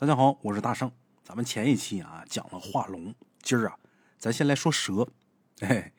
大家好，我是大圣。咱们前一期啊讲了化龙，今儿啊，咱先来说蛇。哎，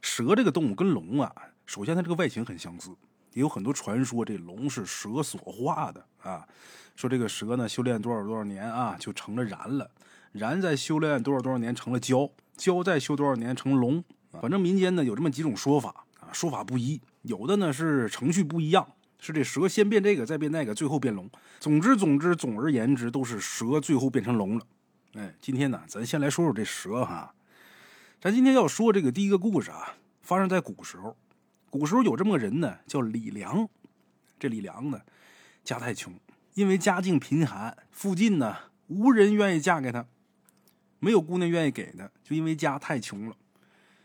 蛇这个动物跟龙啊，首先它这个外形很相似，也有很多传说，这龙是蛇所化的啊。说这个蛇呢，修炼多少多少年啊，就成了燃了；燃再修炼多少多少年，成了蛟；蛟再修多少年，成龙。反正民间呢有这么几种说法啊，说法不一，有的呢是程序不一样。是这蛇先变这个，再变那个，最后变龙。总之，总之，总而言之，都是蛇最后变成龙了。哎，今天呢，咱先来说说这蛇哈。咱今天要说这个第一个故事啊，发生在古时候。古时候有这么个人呢，叫李良。这李良呢，家太穷，因为家境贫寒，附近呢无人愿意嫁给他，没有姑娘愿意给他，就因为家太穷了。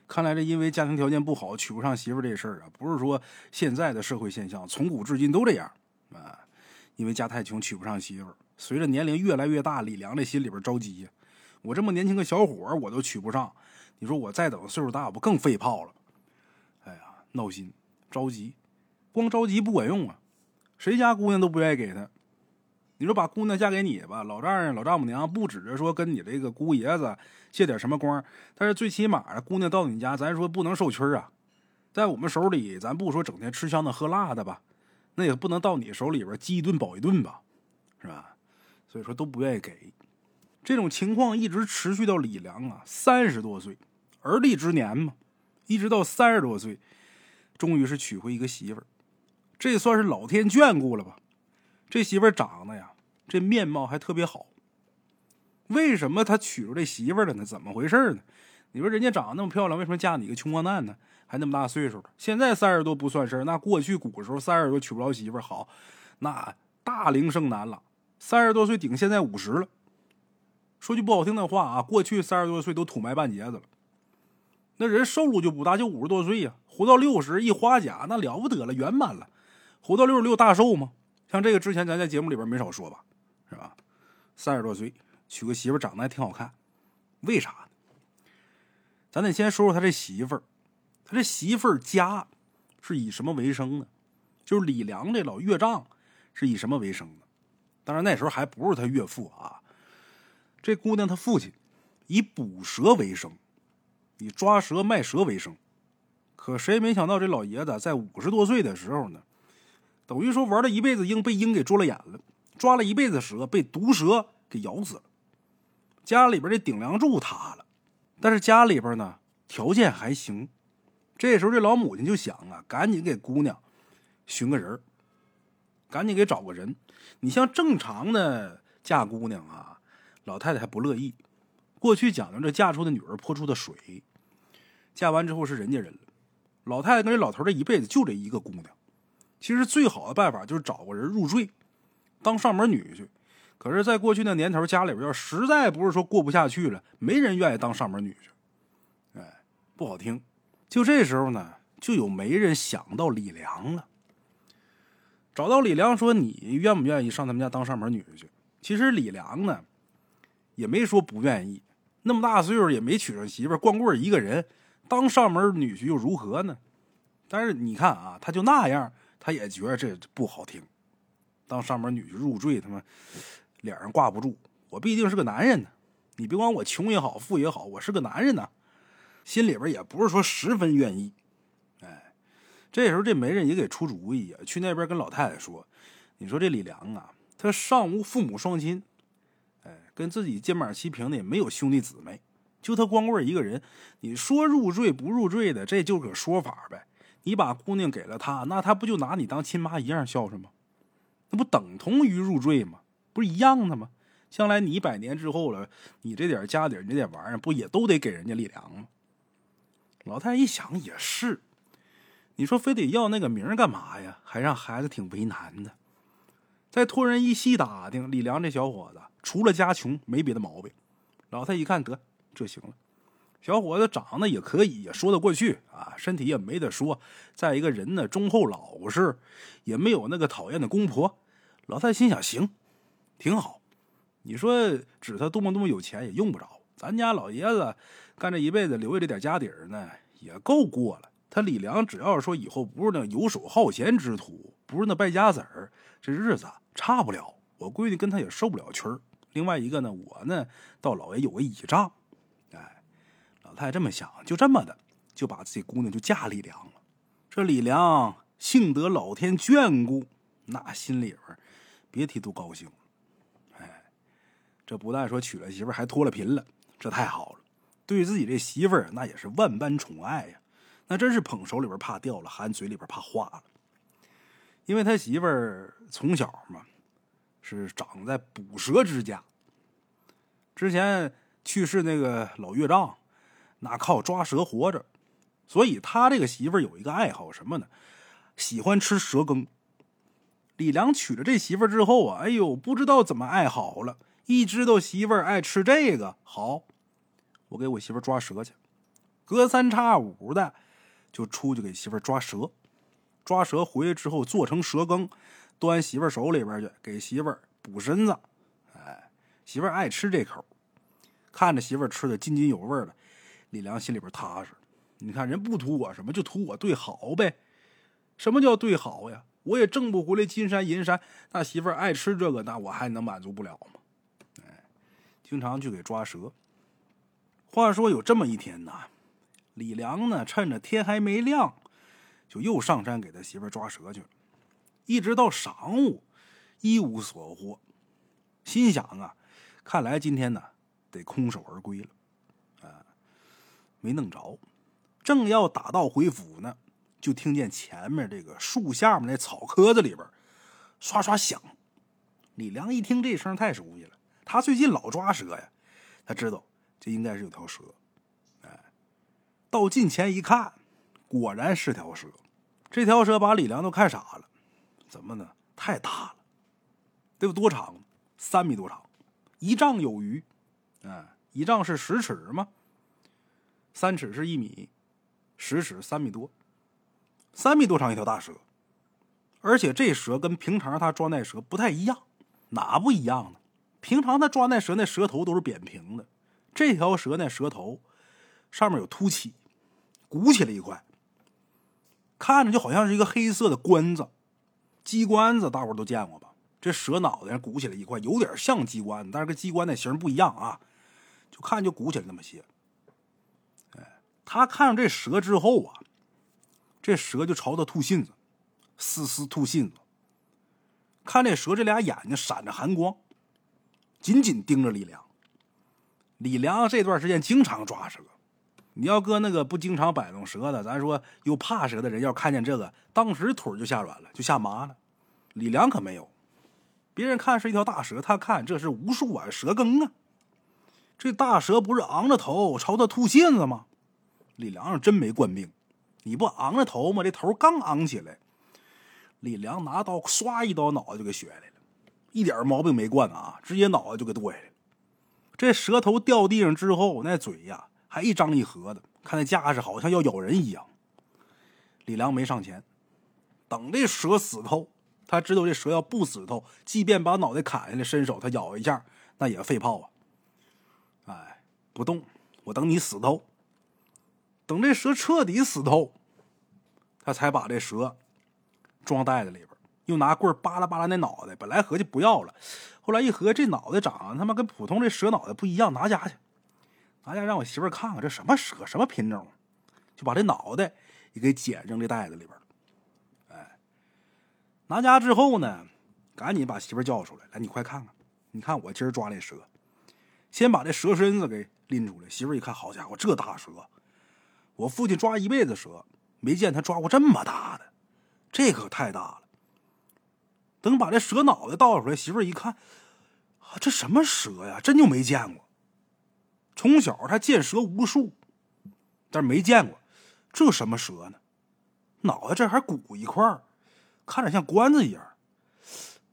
看来这因为家庭条件不好娶不上媳妇这事儿啊，不是说现在的社会现象，从古至今都这样啊。因为家太穷娶不上媳妇，随着年龄越来越大，李良这心里边着急呀。我这么年轻个小伙我都娶不上，你说我再等岁数大，不更废炮了？哎呀，闹心，着急，光着急不管用啊，谁家姑娘都不愿意给他。你说把姑娘嫁给你吧，老丈人、老丈母娘不指着说跟你这个姑爷子借点什么光，但是最起码姑娘到你家，咱说不能受屈啊。在我们手里，咱不说整天吃香的喝辣的吧，那也不能到你手里边饥一顿饱一顿吧，是吧？所以说都不愿意给。这种情况一直持续到李良啊三十多岁，而立之年嘛，一直到三十多岁，终于是娶回一个媳妇儿，这算是老天眷顾了吧。这媳妇长得呀，这面貌还特别好。为什么他娶着这媳妇了呢？怎么回事呢？你说人家长得那么漂亮，为什么嫁你个穷光蛋呢？还那么大岁数了，现在三十多不算事儿，那过去古时候三十多娶不着媳妇，好，那大龄剩男了。三十多岁顶现在五十了。说句不好听的话啊，过去三十多岁都土埋半截子了。那人寿禄就不大，就五十多岁呀，活到六十一花甲，那了不得了，圆满了。活到六十六大寿吗？像这个之前咱在节目里边没少说吧，是吧？三十多岁娶个媳妇长得还挺好看，为啥？咱得先说说他这媳妇儿，他这媳妇儿家是以什么为生呢？就是李良这老岳丈是以什么为生的？当然那时候还不是他岳父啊，这姑娘她父亲以捕蛇为生，以抓蛇卖蛇为生。可谁也没想到这老爷子在五十多岁的时候呢？等于说玩了一辈子鹰，被鹰给捉了眼了；抓了一辈子蛇，被毒蛇给咬死了。家里边这顶梁柱塌了，但是家里边呢条件还行。这时候这老母亲就想啊，赶紧给姑娘寻个人赶紧给找个人。你像正常的嫁姑娘啊，老太太还不乐意。过去讲究这嫁出的女儿泼出的水，嫁完之后是人家人了。老太太跟这老头这一辈子就这一个姑娘。其实最好的办法就是找个人入赘，当上门女婿。可是，在过去那年头，家里边要实在不是说过不下去了，没人愿意当上门女婿。哎，不好听。就这时候呢，就有媒人想到李良了，找到李良说：“你愿不愿意上他们家当上门女婿？”其实李良呢，也没说不愿意。那么大岁数也没娶上媳妇，光棍一个人，当上门女婿又如何呢？但是你看啊，他就那样。他也觉得这不好听，当上门女婿入赘，他妈脸上挂不住。我毕竟是个男人呢，你别管我穷也好，富也好，我是个男人呢，心里边也不是说十分愿意。哎，这时候这媒人也给出主意呀，去那边跟老太太说：“你说这李良啊，他上无父母双亲，哎，跟自己肩膀齐平的也没有兄弟姊妹，就他光棍一个人。你说入赘不入赘的，这就个说法呗。”你把姑娘给了他，那他不就拿你当亲妈一样孝顺吗？那不等同于入赘吗？不是一样的吗？将来你百年之后了，你这点家底，这点玩意儿，不也都得给人家李良吗？老太太一想也是，你说非得要那个名干嘛呀？还让孩子挺为难的。再托人一细打听，李良这小伙子除了家穷，没别的毛病。老太太一看，得这行了。小伙子长得也可以，也说得过去啊，身体也没得说。再一个人呢，忠厚老实，也没有那个讨厌的公婆。老太太心想：行，挺好。你说指他多么多么有钱也用不着，咱家老爷子干这一辈子留下这点家底儿呢，也够过了。他李良只要说以后不是那游手好闲之徒，不是那败家子儿，这日子差不了。我闺女跟他也受不了屈儿。另外一个呢，我呢到老爷有个倚仗。他，这么想，就这么的就把这姑娘就嫁李良了。这李良幸得老天眷顾，那心里边别提多高兴了。哎，这不但说娶了媳妇，还脱了贫了，这太好了。对自己这媳妇儿，那也是万般宠爱呀，那真是捧手里边怕掉了，含嘴里边怕化了。因为他媳妇儿从小嘛，是长在捕蛇之家。之前去世那个老岳丈，那靠抓蛇活着，所以他这个媳妇儿有一个爱好什么呢？喜欢吃蛇羹。李良娶了这媳妇儿之后啊，哎呦，不知道怎么爱好了，一知道媳妇儿爱吃这个，好。我给我媳妇抓蛇去，隔三差五的就出去给媳妇抓蛇，抓蛇回来之后做成蛇羹，端媳妇手里边去给媳妇补身子。哎，媳妇爱吃这口，看着媳妇吃的津津有味的，李良心里边踏实。你看人不图我什么，就图我对好呗。什么叫对好呀？我也挣不回来金山银山，那媳妇爱吃这个，那我还能满足不了吗？哎，经常去给抓蛇。话说有这么一天呐，李良呢趁着天还没亮，就又上山给他媳妇抓蛇去了，一直到晌午，一无所获，心想啊，看来今天呢得空手而归了，没弄着，正要打道回府呢，就听见前面这个树下面那草棵子里边刷刷响。李良一听这声太熟悉了，他最近老抓蛇呀，他知道。这应该是有条蛇，哎，到近前一看，果然是条蛇。这条蛇把李良都看傻了，怎么呢？太大了，得有多长？三米多长，一丈有余。哎，一丈是十尺吗？三尺是一米，十尺三米多，三米多长一条大蛇。而且这蛇跟平常他抓那蛇不太一样，哪不一样呢？平常他抓那蛇，那蛇头都是扁平的。这条蛇那蛇头上面有凸起，鼓起来一块，看着就好像是一个黑色的关子，鸡冠子，大伙都见过吧？这蛇脑袋上鼓起来一块，有点像鸡冠，但是跟鸡冠那形不一样啊，就看就鼓起来那么些。他看上这蛇之后啊，这蛇就朝他吐信子，丝丝吐信子。看这蛇这俩眼睛闪着寒光，紧紧盯着李良。李良这段时间经常抓蛇，你要搁那个不经常摆弄蛇的，咱说又怕蛇的人，要看见这个，当时腿就吓软了，就吓麻了。李良可没有，别人看是一条大蛇，他看这是无数碗蛇羹啊。这大蛇不是昂着头朝他吐信子吗？李良真没惯病，你不昂着头吗？这头刚昂起来，李良拿刀唰一刀，脑袋就给削下来了，一点毛病没惯啊，直接脑袋就给剁下来。这蛇头掉地上之后，那嘴呀还一张一合的，看那架势好像要咬人一样。李良没上前，等这蛇死透，他知道这蛇要不死透，即便把脑袋砍下来，伸手他咬一下，那也废炮啊。哎，不动，我等你死透。等这蛇彻底死透，他才把这蛇装袋子里边。又拿棍扒拉扒拉那脑袋，本来合计不要了，后来一合这脑袋长他妈跟普通这蛇脑袋不一样，拿家去，拿家让我媳妇看看这什么蛇什么品种，就把这脑袋也给捡扔这袋子里边。哎，拿家之后呢，赶紧把媳妇叫出来，来你快看看，你看我今儿抓那蛇，先把这蛇身子给拎出来。媳妇一看，好家伙，这大蛇，我父亲抓一辈子蛇，没见他抓过这么大的，这可太大了。等把这蛇脑袋倒出来，媳妇一看，啊，这什么蛇呀？真就没见过。从小他见蛇无数，但是没见过这什么蛇呢？脑袋这还鼓一块看着像棺子一样。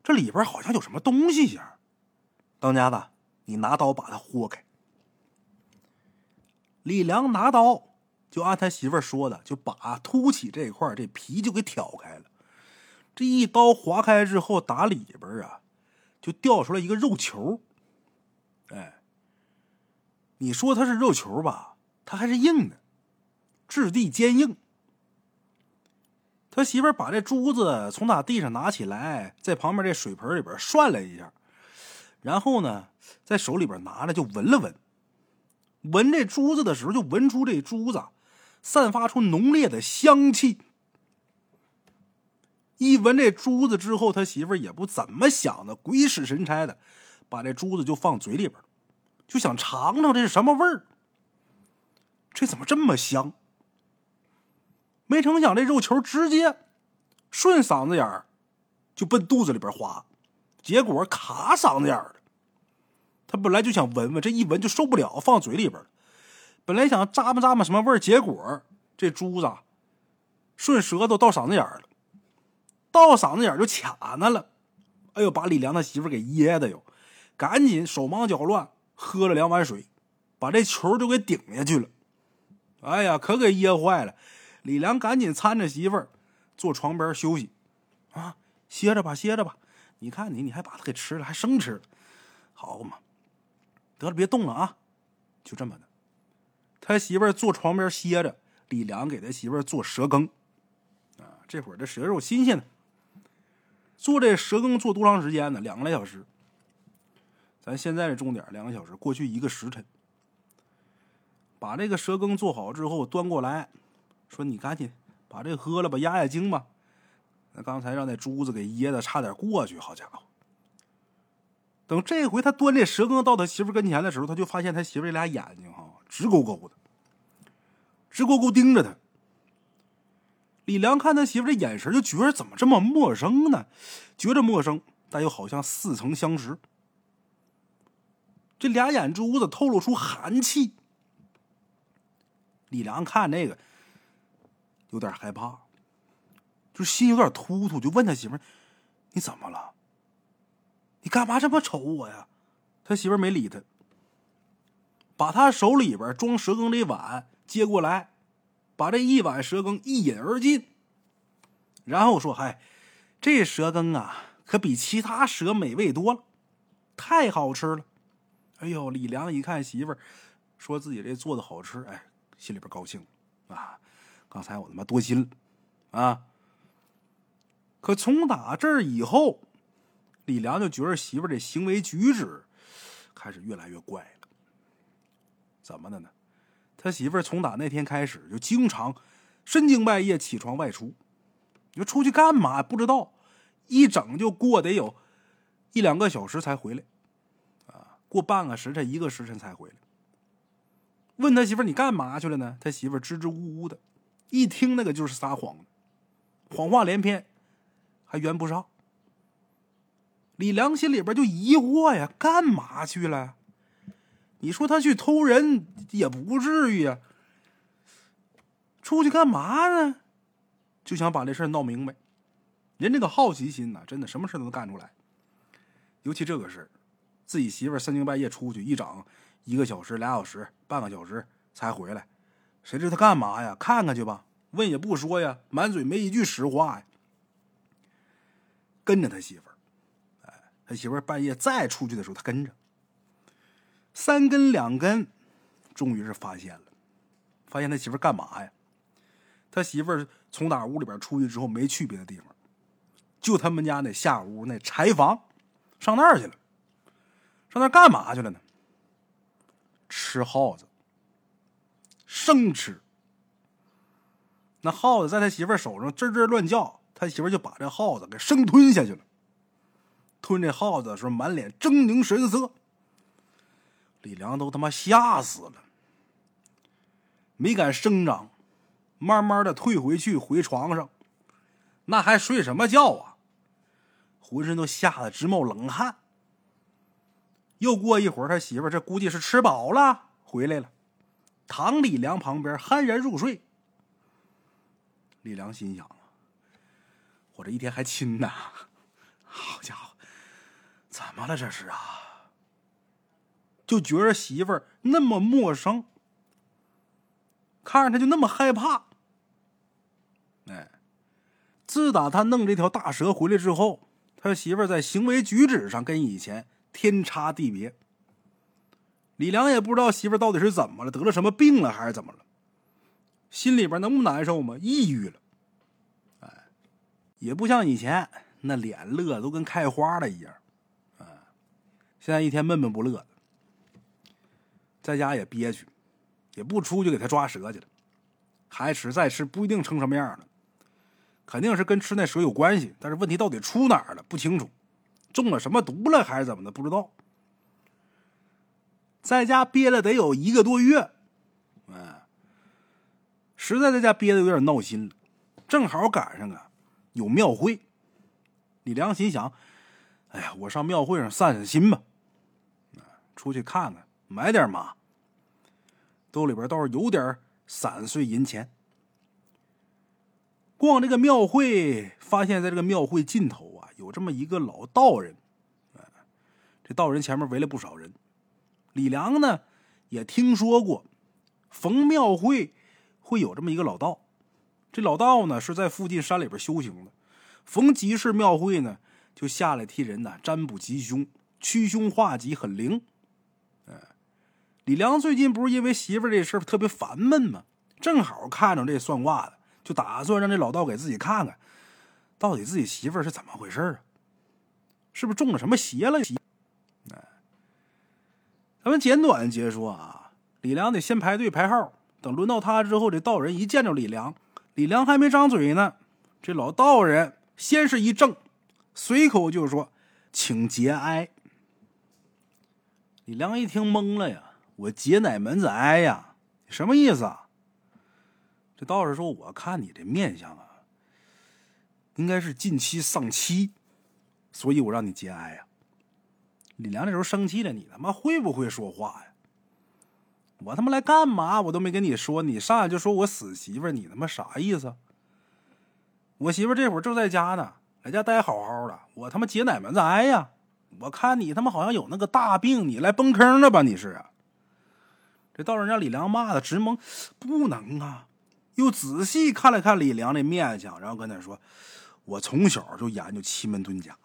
这里边好像有什么东西一样。当家的，你拿刀把它豁开。李良拿刀就按他媳妇儿说的，就把凸起这一块这皮就给挑开了。这一刀划开之后，打里边啊，就掉出来一个肉球。哎，你说它是肉球吧？它还是硬的，质地坚硬。他媳妇儿把这珠子从他地上拿起来，在旁边这水盆里边涮了一下，然后呢，在手里边拿着就闻了闻，闻这珠子的时候，就闻出这珠子散发出浓烈的香气。一闻这珠子之后，他媳妇也不怎么想的，鬼使神差的把这珠子就放嘴里边就想尝尝这是什么味儿。这怎么这么香？没成想，这肉球直接顺嗓子眼儿就奔肚子里边滑，结果卡嗓子眼儿了。他本来就想闻闻，这一闻就受不了，放嘴里边了。本来想咂吧咂吧什么味儿，结果这珠子顺舌头到嗓子眼儿了，到嗓子眼儿就卡那了。哎呦，把李良他媳妇给噎的哟，赶紧手忙脚乱喝了两碗水，把这球就给顶下去了。哎呀，可给噎坏了。李良赶紧搀着媳妇儿坐床边休息，啊，歇着吧，歇着吧。你看你，你还把它给吃了，还生吃了，好嘛。得了，别动了啊！就这么的，他媳妇儿坐床边歇着，李良给他媳妇儿做蛇羹。啊，这会儿这蛇肉新鲜呢。做这蛇羹做多长时间呢？两个来小时。咱现在的重点两个小时，过去一个时辰。把这个蛇羹做好之后，端过来，说：“你赶紧把这喝了吧，压压惊吧。”那刚才让那珠子给噎的，差点过去。好家伙！等这回他端这蛇羹到他媳妇跟前的时候，他就发现他媳妇这俩眼睛哈直勾勾的，直勾勾盯着他。李良看他媳妇这眼神，就觉得怎么这么陌生呢？觉着陌生，但又好像似曾相识。这俩眼珠子透露出寒气。李良看这个有点害怕，就心有点突突，就问他媳妇你怎么了？”你干嘛这么瞅我呀？他媳妇没理他，把他手里边装蛇羹的碗接过来，把这一碗蛇羹一饮而尽，然后说：“嗨，这蛇羹啊，可比其他蛇美味多了，太好吃了。”哎呦，李良一看媳妇儿说自己这做的好吃，哎，心里边高兴啊！刚才我他妈多心了啊！可从打这儿以后。李良就觉得媳妇这行为举止开始越来越怪了，怎么的呢？他媳妇从打那天开始就经常深更半夜起床外出，你说出去干嘛不知道，一整就过得有一两个小时才回来，啊，过半个时辰一个时辰才回来。问他媳妇你干嘛去了呢？他媳妇支支吾吾的，一听那个就是撒谎，谎话连篇，还圆不上。李良心里边就疑惑呀，干嘛去了？你说他去偷人也不至于啊，出去干嘛呢？就想把这事闹明白。人这个好奇心呐，真的什么事都能干出来。尤其这个事自己媳妇三更半夜出去一整一个小时、俩小时、半个小时才回来，谁知他干嘛呀？看看去吧，问也不说呀，满嘴没一句实话呀。跟着他媳妇儿。他媳妇半夜再出去的时候，他跟着三根两根，终于是发现了，发现他媳妇干嘛呀？他媳妇从哪屋里边出去之后，没去别的地方，就他们家那下屋那柴房，上那儿去了。上那干嘛去了呢？吃耗子，生吃。那耗子在他媳妇手上吱吱乱叫，他媳妇就把这耗子给生吞下去了。吞这耗子的时候，满脸狰狞神色。李良都他妈吓死了，没敢声张，慢慢的退回去，回床上，那还睡什么觉啊？浑身都吓得直冒冷汗。又过一会儿，他媳妇这估计是吃饱了回来了，躺李良旁边酣然入睡。李良心想我这一天还亲呢，好家伙！怎么了？这是啊，就觉着媳妇儿那么陌生，看着他就那么害怕。哎，自打他弄这条大蛇回来之后，他媳妇儿在行为举止上跟以前天差地别。李良也不知道媳妇儿到底是怎么了，得了什么病了，还是怎么了，心里边能不难受吗？抑郁了。哎，也不像以前那脸乐都跟开花了一样。现在一天闷闷不乐的，在家也憋屈，也不出去给他抓蛇去了，还吃再吃，不一定成什么样了。肯定是跟吃那蛇有关系，但是问题到底出哪儿了不清楚，中了什么毒了还是怎么的不知道。在家憋了得有一个多月，哎，实在在家憋的有点闹心了，正好赶上啊有庙会。李良心想：“哎呀，我上庙会上散散心吧，出去看看，买点嘛。兜里边倒是有点散碎银钱。”逛这个庙会，发现在这个庙会尽头啊，有这么一个老道人。这道人前面围了不少人。李良呢，也听说过，逢庙会会有这么一个老道。这老道呢，是在附近山里边修行的。逢集市庙会呢，就下来替人呢占卜吉凶、驱凶化吉，很灵。李良最近不是因为媳妇这事特别烦闷吗？正好看着这算卦的。就打算让这老道给自己看看，到底自己媳妇是怎么回事啊？是不是中了什么邪了？哎，咱们简短结说啊，李良得先排队排号，等轮到他之后，这道人一见着李良，李良还没张嘴呢，这老道人先是一怔，随口就说：“请节哀。”李良一听懵了呀，我节哪门子哀呀？什么意思啊？这道士说：“我看你这面相啊，应该是近期丧妻，所以我让你节哀呀。”李良这时候生气了：“你他妈会不会说话呀？我他妈来干嘛？我都没跟你说，你上来就说我死媳妇你他妈啥意思？我媳妇这会儿正在家呢，在家待好好的，我他妈节哪门子哀呀？我看你他妈好像有那个大病，你来崩坑了吧？你是？”这道人家李良骂的直懵，不能啊！又仔细看了看李良的面相，然后跟他说：“我从小就研究奇门遁甲，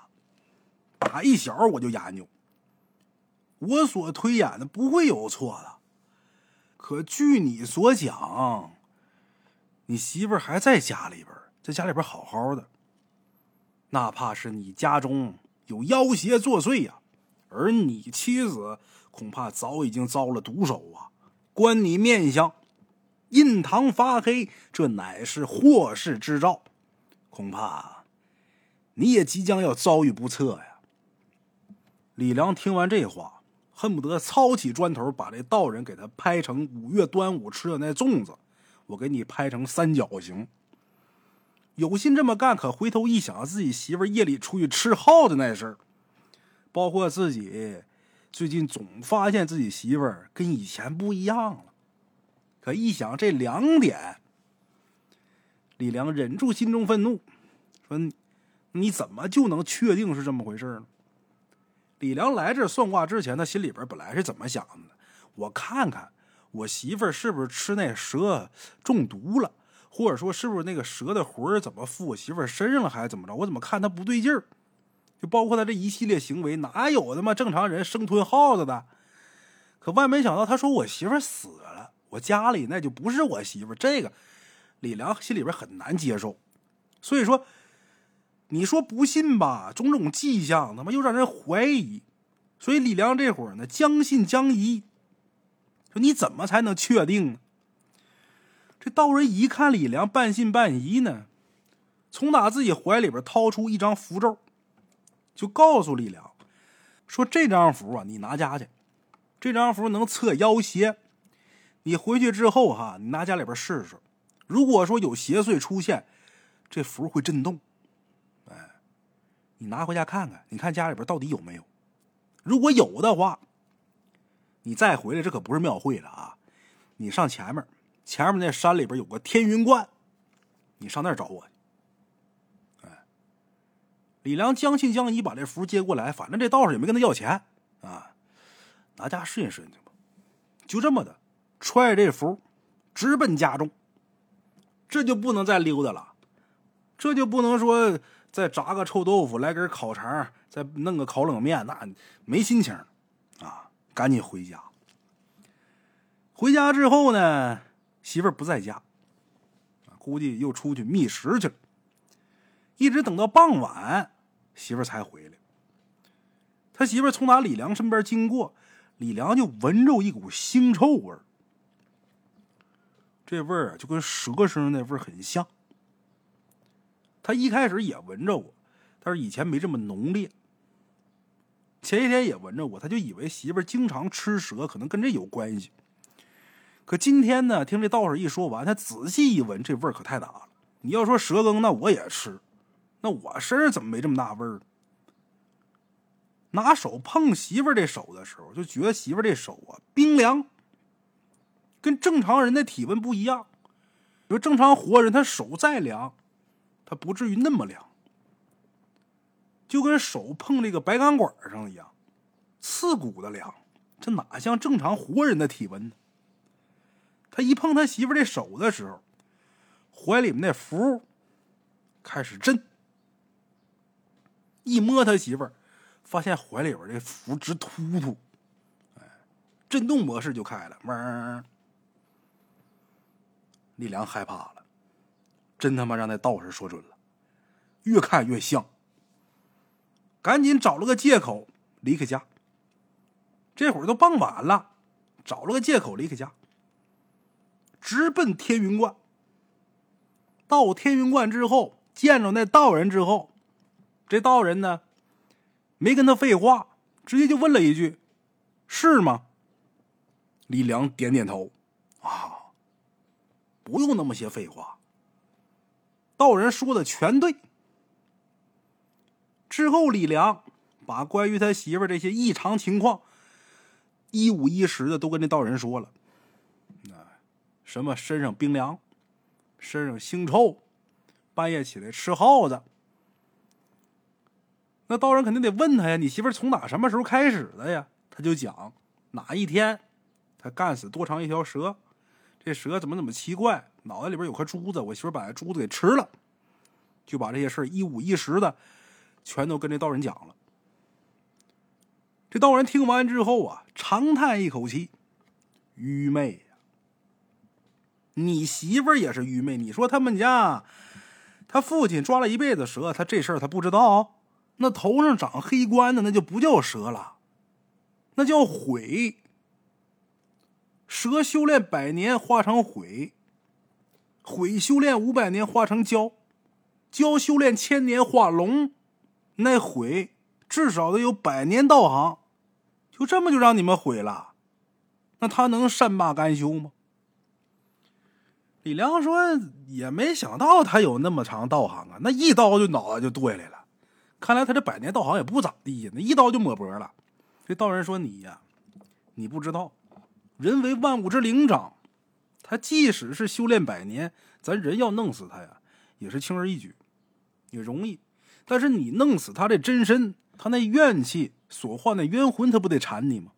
打一小我就研究。我所推演的不会有错的。可据你所讲，你媳妇还在家里边，在家里边好好的，哪怕是你家中有妖邪作祟呀，而你妻子恐怕早已经遭了毒手啊！观你面相。”印堂发黑，这乃是祸事之兆，恐怕你也即将要遭遇不测呀！李良听完这话，恨不得操起砖头把这道人给他拍成五月端午吃的那粽子，我给你拍成三角形。有心这么干，可回头一想，自己媳妇夜里出去吃耗子那事儿，包括自己最近总发现自己媳妇儿跟以前不一样了。可一想这两点，李良忍住心中愤怒，说：“你怎么就能确定是这么回事呢？”李良来这算卦之前，他心里边本来是怎么想的？我看看我媳妇儿是不是吃那蛇中毒了，或者说是不是那个蛇的魂怎么附我媳妇儿身上了，还是怎么着？我怎么看他不对劲儿？就包括他这一系列行为，哪有他妈正常人生吞耗子的？可万没想到，他说我媳妇死了。我家里那就不是我媳妇这个李良心里边很难接受，所以说，你说不信吧，种种迹象他妈又让人怀疑，所以李良这会儿呢将信将疑，说你怎么才能确定呢？这道人一看李良半信半疑呢，从打自己怀里边掏出一张符咒，就告诉李良说：“这张符啊，你拿家去，这张符能测妖邪。”你回去之后哈，你拿家里边试试，如果说有邪祟出现，这符会震动。哎，你拿回家看看，你看家里边到底有没有？如果有的话，你再回来，这可不是庙会了啊！你上前面，前面那山里边有个天云观，你上那儿找我。去，李良将信将疑，把这符接过来，反正这道士也没跟他要钱啊，拿家试验试验去吧，就这么的。揣着这符，直奔家中。这就不能再溜达了，这就不能说再炸个臭豆腐，来根烤肠，再弄个烤冷面，那没心情啊！赶紧回家。回家之后呢，媳妇儿不在家，估计又出去觅食去了。一直等到傍晚，媳妇才回来。他媳妇从他李良身边经过，李良就闻着一股腥臭味儿。这味儿啊，就跟蛇身上那味儿很像。他一开始也闻着过，但是以前没这么浓烈。前一天也闻着过，他就以为媳妇儿经常吃蛇，可能跟这有关系。可今天呢，听这道士一说完，他仔细一闻，这味儿可太大了。你要说蛇羹，那我也吃，那我身上怎么没这么大味儿？拿手碰媳妇儿这手的时候，就觉得媳妇儿这手啊冰凉。跟正常人的体温不一样，你说正常活人他手再凉，他不至于那么凉，就跟手碰这个白钢管上一样，刺骨的凉，这哪像正常活人的体温呢？他一碰他媳妇儿这手的时候，怀里面那符开始震，一摸他媳妇儿发现怀里边这符直突突，哎，震动模式就开了，嗡。李良害怕了，真他妈让那道士说准了，越看越像。赶紧找了个借口离开家。这会儿都傍晚了，找了个借口离开家，直奔天云观。到天云观之后，见着那道人之后，这道人呢，没跟他废话，直接就问了一句：“是吗？”李良点点头，啊。不用那么些废话，道人说的全对。之后，李良把关于他媳妇这些异常情况一五一十的都跟那道人说了。啊什么身上冰凉，身上腥臭，半夜起来吃耗子。那道人肯定得问他呀：“你媳妇从哪什么时候开始的呀？”他就讲哪一天他干死多长一条蛇。这蛇怎么怎么奇怪？脑袋里边有颗珠子，我媳妇把这珠子给吃了，就把这些事一五一十的全都跟这道人讲了。这道人听完之后啊，长叹一口气：“愚昧呀！你媳妇也是愚昧。你说他们家他父亲抓了一辈子蛇，他这事儿他不知道？那头上长黑冠的，那就不叫蛇了，那叫鬼。”蛇修炼百年化成鬼，鬼修炼五百年化成蛟，蛟修炼千年化龙，那鬼至少得有百年道行，就这么就让你们毁了？那他能善罢甘休吗？李良说：“也没想到他有那么长道行啊，那一刀就脑袋就剁下来了。看来他这百年道行也不咋地呀，那一刀就抹脖了。”这道人说：“你呀，你不知道。”人为万物之灵长，他即使是修炼百年，咱人要弄死他呀，也是轻而易举，也容易。但是你弄死他这真身，他那怨气所化那冤魂，他不得缠你吗？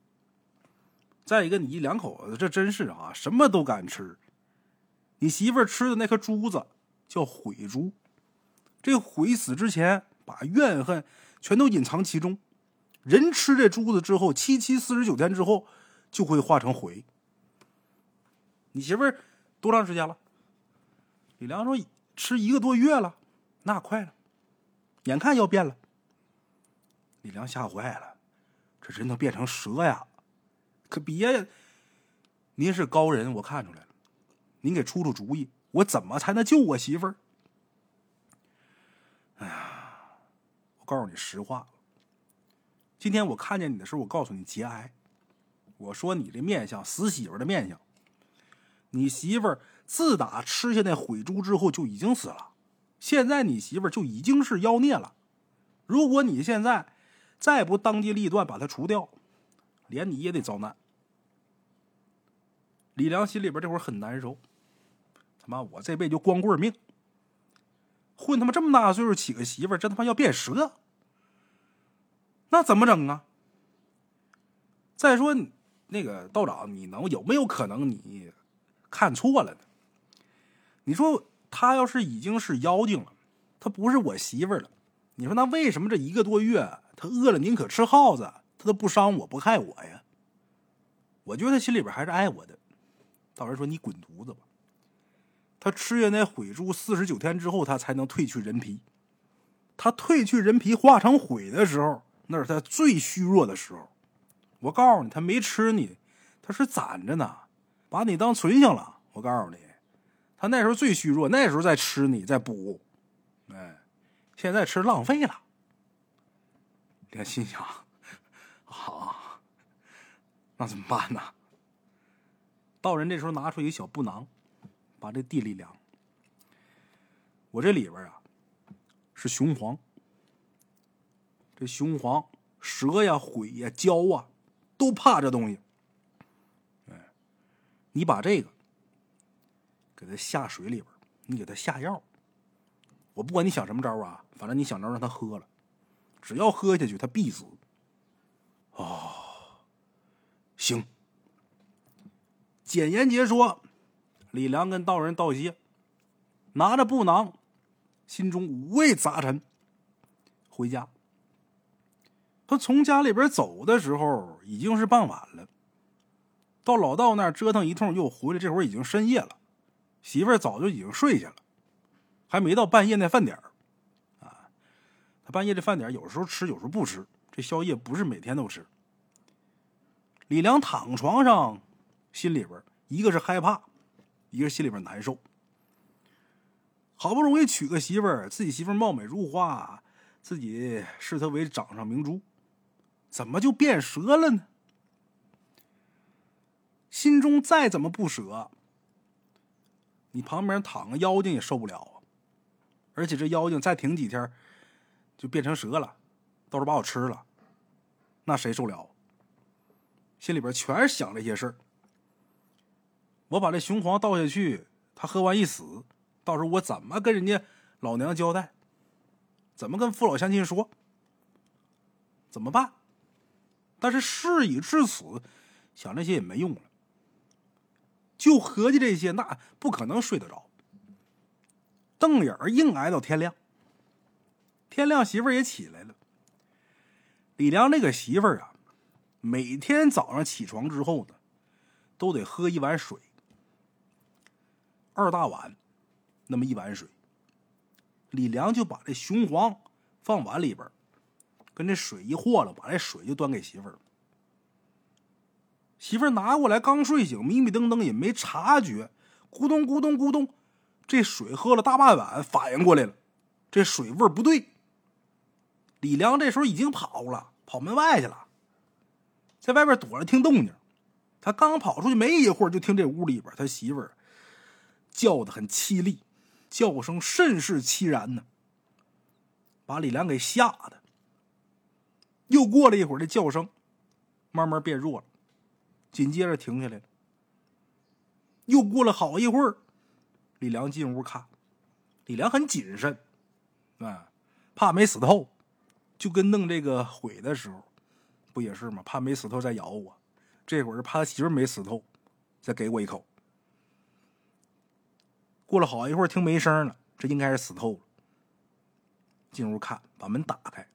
再一个，你一两口子，这真是啊，什么都敢吃。你媳妇吃的那颗珠子叫悔珠，这悔死之前把怨恨全都隐藏其中。人吃这珠子之后，七七四十九天之后。就会化成灰。你媳妇儿多长时间了？李良说：“吃一个多月了，那快了，眼看要变了。”李良吓坏了，这人都变成蛇呀！可别呀，您是高人，我看出来了，您给出出主意，我怎么才能救我媳妇儿？哎呀，我告诉你实话，今天我看见你的时候，我告诉你节哀。我说你这面相，死媳妇的面相。你媳妇儿自打吃下那毁珠之后就已经死了，现在你媳妇儿就已经是妖孽了。如果你现在再不当机立断把她除掉，连你也得遭难。李良心里边这会儿很难受，他妈我这辈子就光棍命，混他妈这么大岁数娶个媳妇儿，这他妈要变蛇，那怎么整啊？再说。那个道长，你能有没有可能你看错了呢？你说他要是已经是妖精了，他不是我媳妇儿了，你说那为什么这一个多月他饿了宁可吃耗子，他都不伤我不害我呀？我觉得他心里边还是爱我的。道人说：“你滚犊子吧！”他吃下那毁猪四十九天之后，他才能褪去人皮。他褪去人皮化成毁的时候，那是他最虚弱的时候。我告诉你，他没吃你，他是攒着呢，把你当存性了。我告诉你，他那时候最虚弱，那时候在吃你，在补。哎，现在吃浪费了。他心想：啊，那怎么办呢？道人这时候拿出一个小布囊，把这地里量。我这里边啊，是雄黄。这雄黄、蛇呀、鬼呀、蛟啊，都怕这东西。哎，你把这个给它下水里边，你给它下药。我不管你想什么招啊，反正你想招让他喝了，只要喝下去，他必死。哦，行。简言结说，李良跟道人道谢，拿着布囊，心中五味杂陈，回家。他从家里边走的时候已经是傍晚了，到老道那儿折腾一通又回来，这会儿已经深夜了，媳妇儿早就已经睡下了，还没到半夜那饭点儿，啊，他半夜这饭点有时候吃，有时候不吃，这宵夜不是每天都吃。李良躺床上，心里边一个是害怕，一个心里边难受。好不容易娶个媳妇儿，自己媳妇貌美如花，自己视她为掌上明珠。怎么就变蛇了呢？心中再怎么不舍，你旁边躺个妖精也受不了啊！而且这妖精再挺几天，就变成蛇了，到时候把我吃了，那谁受了？心里边全是想这些事儿。我把这雄黄倒下去，他喝完一死，到时候我怎么跟人家老娘交代？怎么跟父老乡亲说？怎么办？但是事已至此，想这些也没用了。就合计这些，那不可能睡得着。瞪眼儿硬挨到天亮。天亮，媳妇儿也起来了。李良那个媳妇儿啊，每天早上起床之后呢，都得喝一碗水，二大碗，那么一碗水。李良就把这雄黄放碗里边跟这水一和了，把这水就端给媳妇儿。媳妇儿拿过来，刚睡醒，迷迷瞪瞪也没察觉，咕咚咕咚咕咚，这水喝了大半碗，反应过来了，这水味儿不对。李良这时候已经跑了，跑门外去了，在外边躲着听动静。他刚跑出去没一会儿，就听这屋里边他媳妇儿叫的很凄厉，叫声甚是凄然呢，把李良给吓的。又过了一会儿，这叫声慢慢变弱了，紧接着停下来了。又过了好一会儿，李良进屋看，李良很谨慎，啊，怕没死透，就跟弄这个毁的时候，不也是吗？怕没死透再咬我，这会儿怕他媳妇没死透，再给我一口。过了好一会儿，听没声了，这应该是死透了。进屋看，把门打开。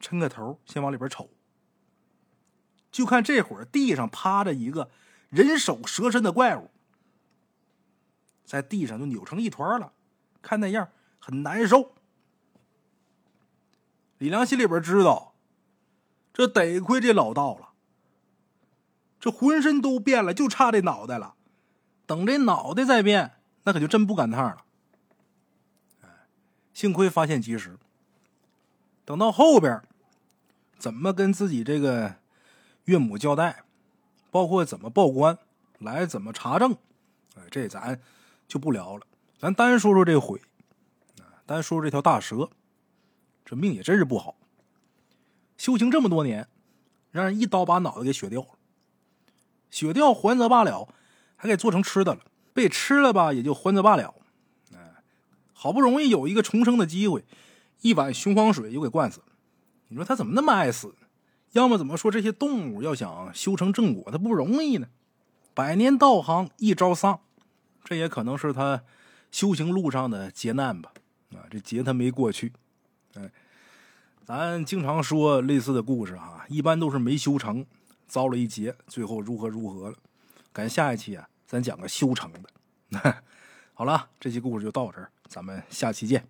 抻个头，先往里边瞅，就看这会儿地上趴着一个人手蛇身的怪物，在地上就扭成一团了，看那样很难受。李良心里边知道，这得亏这老道了，这浑身都变了，就差这脑袋了。等这脑袋再变，那可就真不赶趟了。幸亏发现及时。等到后边，怎么跟自己这个岳母交代，包括怎么报官，来怎么查证，哎，这咱就不聊了。咱单说说这鬼，单说说这条大蛇，这命也真是不好。修行这么多年，让人一刀把脑袋给削掉了，削掉还则罢了，还给做成吃的了，被吃了吧也就还则罢了。哎，好不容易有一个重生的机会。一碗雄黄水又给灌死了，你说他怎么那么爱死？要么怎么说这些动物要想修成正果，它不容易呢？百年道行一朝丧，这也可能是他修行路上的劫难吧？啊，这劫他没过去。哎，咱经常说类似的故事啊，一般都是没修成，遭了一劫，最后如何如何了。赶下一期啊，咱讲个修成的。好了，这期故事就到这儿，咱们下期见。